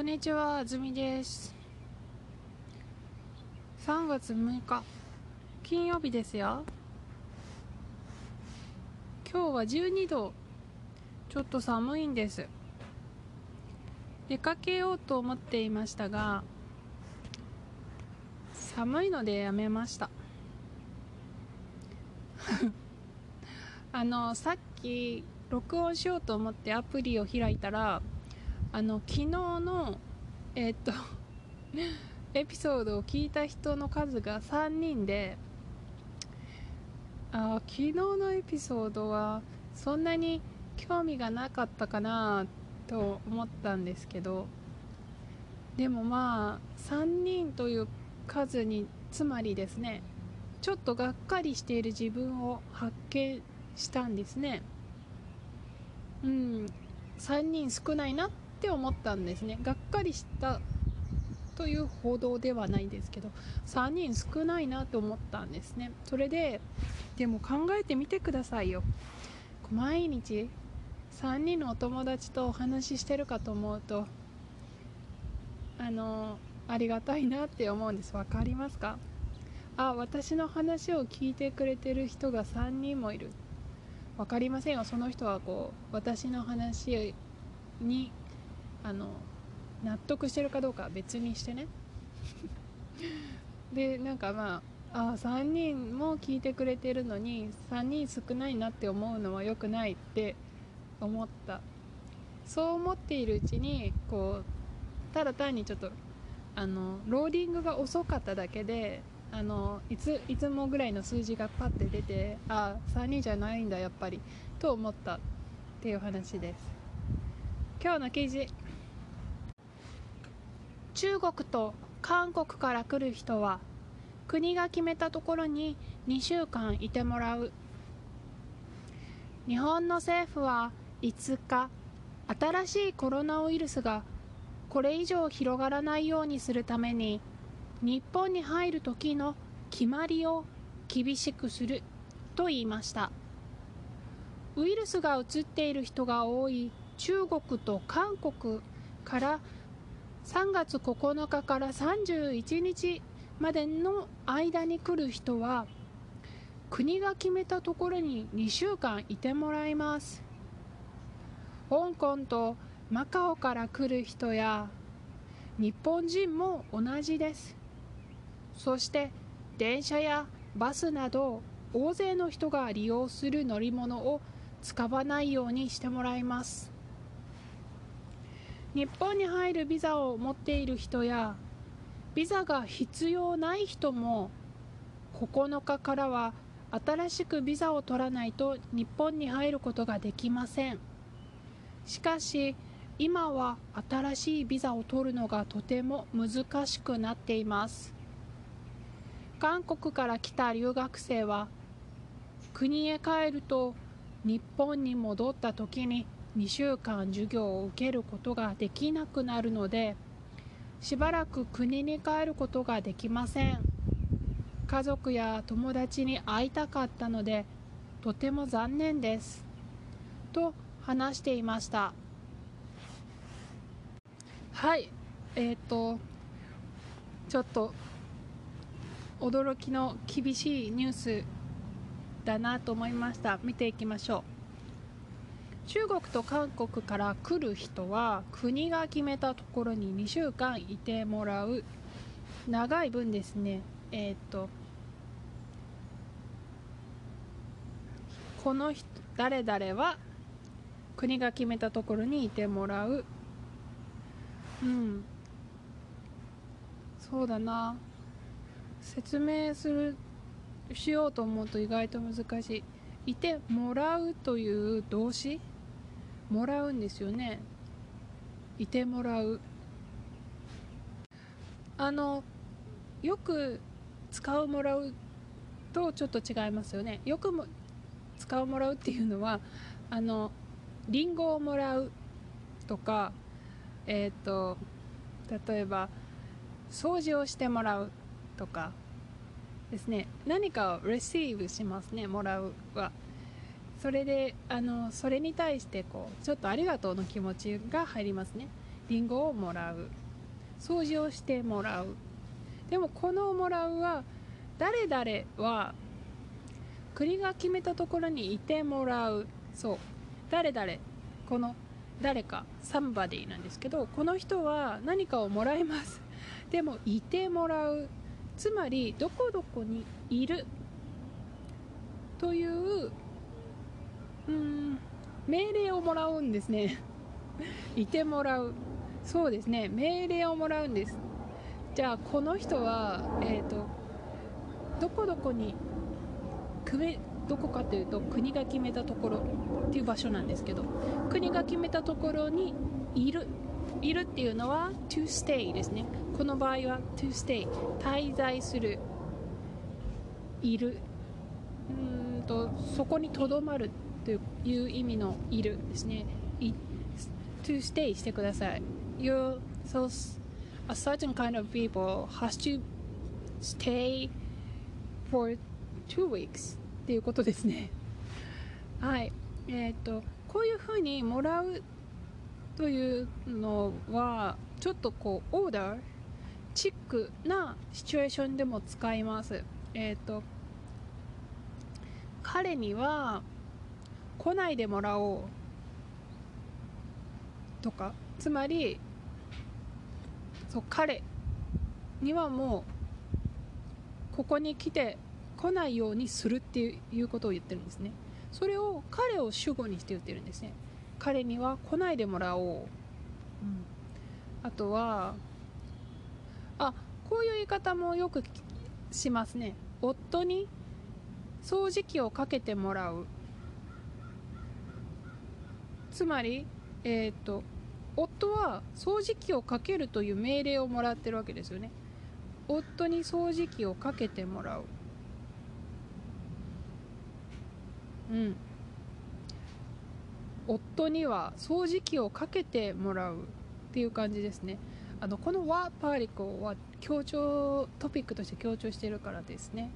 こんにちは、あずみです。3月6日、金曜日ですよ。今日は12度、ちょっと寒いんです。出かけようと思っていましたが、寒いのでやめました。あの、さっき、録音しようと思ってアプリを開いたら、あの昨日のえっと エピソードを聞いた人の数が3人であ昨日のエピソードはそんなに興味がなかったかなと思ったんですけどでもまあ3人という数につまりですねちょっとがっかりしている自分を発見したんですね。うん。3人少ないなって思ったんですね。がっかりしたという報道ではないですけど3人少ないなと思ったんですね。それででも考えてみてくださいよ。毎日3人のお友達とお話ししてるかと思うとあのありがたいなって思うんです。分かりますか？あ私の話を聞いてくれてる人が3人もいる。分かりませんよ。その人はこう私の話にあの納得してるかどうかは別にしてね。でなんかまああ3人も聞いてくれてるのに3人少ないなって思うのは良くないって思った。そう思っているうちにこうただ単にちょっとあのローディングが遅かっただけであのいついつもぐらいの数字がパッて出てあ3人じゃないんだやっぱりと思ったっていう話です。今日の記事中国と韓国から来る人は国が決めたところに2週間いてもらう。日本の政府は5日新しいコロナウイルスがこれ以上広がらないようにするために日本に入る時の決まりを厳しくすると言いました。ウイルスが移っている人が多い中国と韓国から3月9日から31日までの間に来る人は国が決めたところに2週間いてもらいます。香港とマカオから来る人や日本人も同じです。そして電車やバスなど大勢の人が利用する乗り物を使わないようにしてもらいます。日本に入るビザを持っている人やビザが必要ない人も9日からは新しくビザを取らないと日本に入ることができません。しかし今は新しいビザを取るのがとても難しくなっています。韓国から来た留学生は国へ帰ると日本に戻った時に2週間授業を受けることができなくなるのでしばらく国に帰ることができません。家族や友達に会いたかったのでとても残念です。と話していました。はい。えっ、ー、とちょっと驚きの厳しいニュースだなと思いました。見ていきましょう。中国と韓国から来る人は国が決めたところに2週間いてもらう。長い分ですね。えっ、ー、とこの人誰々は国が決めたところにいてもらう。うん。そうだな。説明するしようと思うと意外と難しい。いてもらうという動詞？もらうんですよね。いてもらう。あのよく使うもらうとちょっと違いますよね。よくも使うもらうっていうのはあのリンゴをもらうとかえっ、ー、と例えば掃除をしてもらうとかですね。何かを receive しますねもらうは。それであのそれに対してこうちょっとありがとうの気持ちが入りますね。リンゴをもらう。掃除をしてもらう。でもこのもらうは誰々は国が決めたところにいてもらう。そう。誰々。この誰かサンバディなんですけどこの人は何かをもらいます。でもいてもらう。つまりどこどこにいる。といううん。命令をもらうんですね。いてもらう。そうですね。命令をもらうんです。じゃあこの人はえっ、ー、とどこどこにどこかというと国が決めたところっていう場所なんですけど国が決めたところにいるいるっていうのは to stay ですね。この場合は to stay 滞在する。いる。うんとそこにとどまる。いう意味のいるですね。to stay してください。You so a certain kind of people has to stay for two weeks っていうことですね。はい。えっ、とこういうふうにもらうというのはちょっとこうオーダーチックなシチュエーションでも使います。えっ、と彼には来ないでもらおうとか。つまりそう彼にはもうここに来て来ないようにするっていうことを言ってるんですね。それを彼を主語にして言ってるんですね。彼には来ないでもらおう、うん、あとはあこういう言い方もよくしますね。夫に掃除機をかけてもらう。つまりえっ、と夫は掃除機をかけるという命令をもらってるわけですよね。夫に掃除機をかけてもらう。うん。夫には掃除機をかけてもらうっていう感じですね。あのこの和パーリコは強調トピックとして強調してるからですね。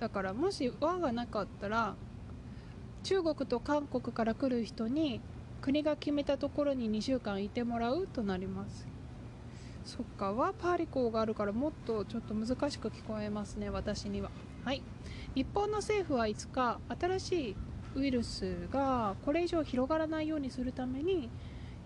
だからもし和がなかったら中国と韓国から来る人に国が決めたところに2週間いてもらうとなります。そっか和パーリコがあるからもっとちょっと難しく聞こえますね私には。はい。日本の政府は5日新しいウイルスがこれ以上広がらないようにするために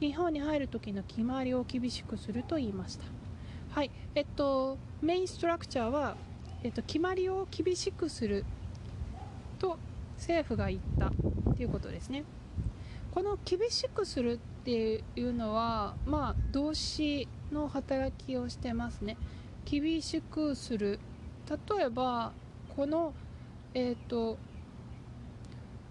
日本に入る時の決まりを厳しくすると言いました。はい。えっとメインストラクチャーは、えっと、決まりを厳しくすると政府が言ったということですね。この厳しくするっていうのはまあ動詞の働きをしてますね。厳しくする。例えばこのえっ、と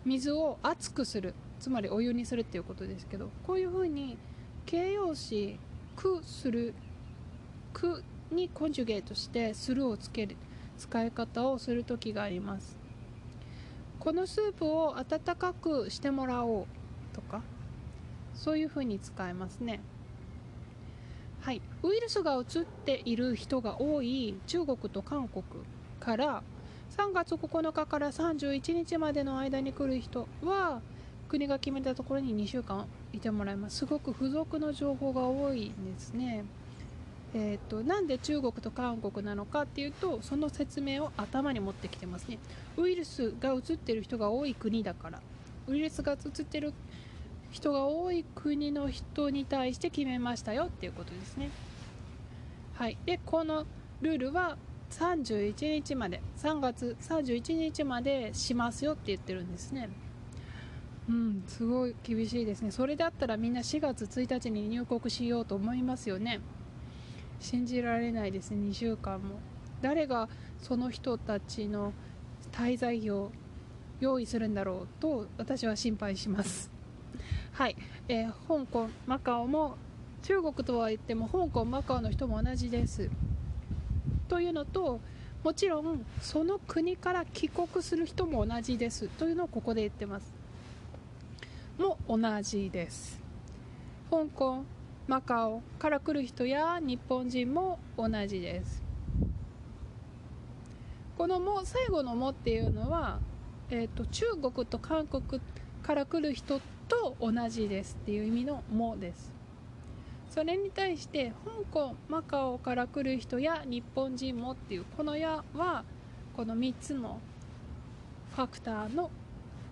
水を熱くする。つまりお湯にするっていうことですけどこういうふうに形容詞「く」する「く」にコンジュゲートして「する」をつける。使い方をする時があります。このスープを温かくしてもらおう。そういうふうに使えますね。はい。ウイルスがうつっている人が多い中国と韓国から3月9日から31日までの間に来る人は国が決めたところに2週間いてもらいます。すごく付属の情報が多いんですね。えーと、なんで中国と韓国なのかっていうとその説明を頭に持ってきてますね。ウイルスがうつってる人が多い国だから。ウイルスがうつってる人が多い国の人に対して決めましたよっていうことですね。はい。でこのルールは31日まで3月31日までしますよって言ってるんですね。うんすごい厳しいですね。それだったらみんな4月1日に入国しようと思いますよね。信じられないですね2週間も。誰がその人たちの滞在費を用意するんだろうと私は心配します。はい、えー、香港マカオも中国とは言っても香港マカオの人も同じです。というのともちろんその国から帰国する人も同じです。というのをここで言ってます。も同じです。香港マカオから来る人や日本人も同じです。この「も」最後の「も」っていうのは、えーと、中国と韓国から来る人と同じですっていう意味の「も」です。それに対して香港マカオから来る人や日本人もっていうこの矢はこの3つのファクターの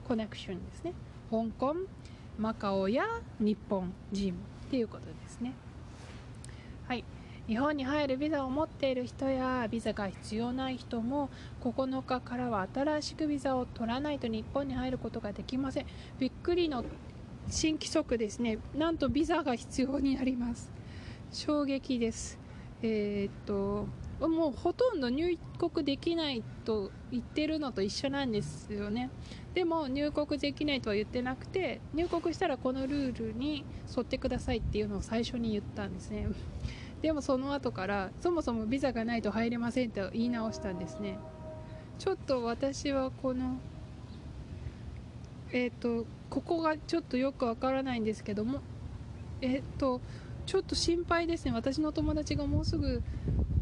コネクションですね。香港マカオや日本人っていうことですね。はい。日本に入るビザを持っている人やビザが必要ない人も9日からは新しくビザを取らないと日本に入ることができません。びっくりの新規則ですね。なんとビザが必要になります。衝撃です。えー、っともうほとんど入国できないと言ってるのと一緒なんですよね。でも入国できないとは言ってなくて入国したらこのルールに沿ってくださいっていうのを最初に言ったんですね。でもその後からそもそもビザがないと入れませんと言い直したんですね。ちょっと私はこのえっ、ー、とここがちょっとよくわからないんですけどもえっ、ー、とちょっと心配ですね。私の友達がもうすぐ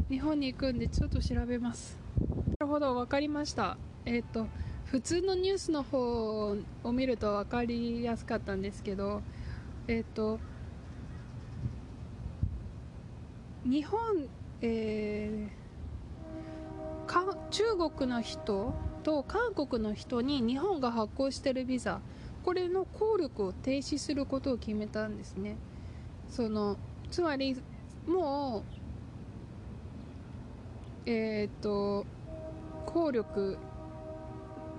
日本に行くんでちょっと調べます。なるほど分かりました。えっ、ー、と普通のニュースの方を見ると分かりやすかったんですけどえっ、と日本、えー、か中国の人と韓国の人に日本が発行してるビザこれの効力を停止することを決めたんですね。そのつまりもうえっ、と効力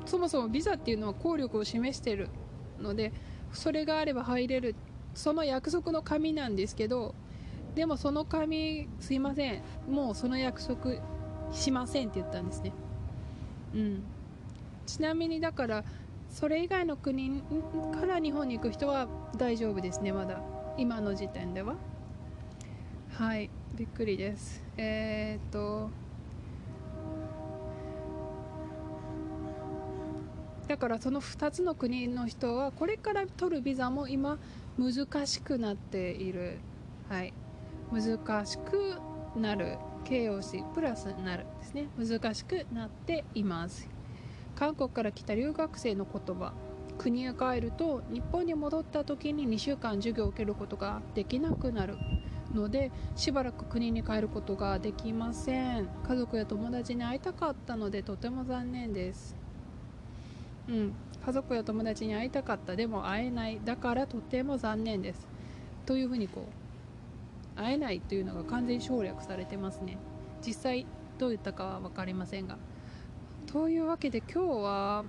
そもそもビザっていうのは効力を示してるのでそれがあれば入れるその約束の紙なんですけどでもその紙すいませんもうその約束しませんって言ったんですね。うん。ちなみにだからそれ以外の国から日本に行く人は大丈夫ですねまだ。今の時点では。はい。びっくりです。えー、っと。だからその2つの国の人はこれから取るビザも今難しくなっている。はい。難しくなる。形容詞プラスなるですね。難しくなっています。韓国から来た留学生の言葉。国へ帰ると日本に戻った時に2週間授業を受けることができなくなる。のでしばらく国に帰ることができません。家族や友達に会いたかったのでとても残念です。うん。家族や友達に会いたかった。でも会えない。だからとても残念です。というふうにこう会えないというのが完全省略されてますね。実際どう言ったかは分かりませんが。というわけで今日は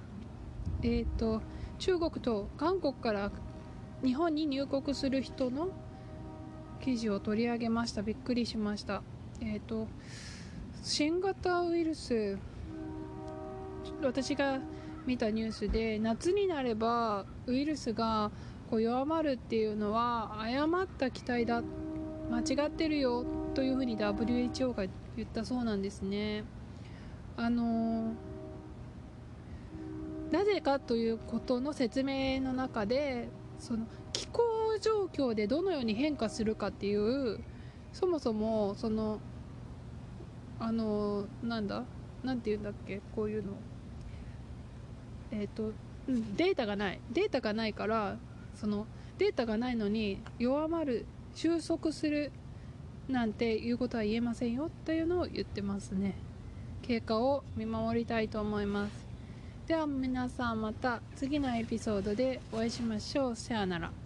えっ、ー、と中国と韓国から日本に入国する人の記事を取り上げました。びっくりしました。えっ、ー、と新型ウイルス私が見たニュースで夏になればウイルスがこう弱まるっていうのは誤った期待だ間違ってるよというふうに WHO が言ったそうなんですね。あのーなぜかということの説明の中でその気候状況でどのように変化するかっていうそもそもそのあのなんだなんて言うんだっけこういうの。えっ、ー、とデータがない。データがないからそのデータがないのに弱まる収束するなんていうことは言えませんよというのを言ってますね経過を見守りたいと思いますでは皆さんまた次のエピソードでお会いしましょう。さよなら。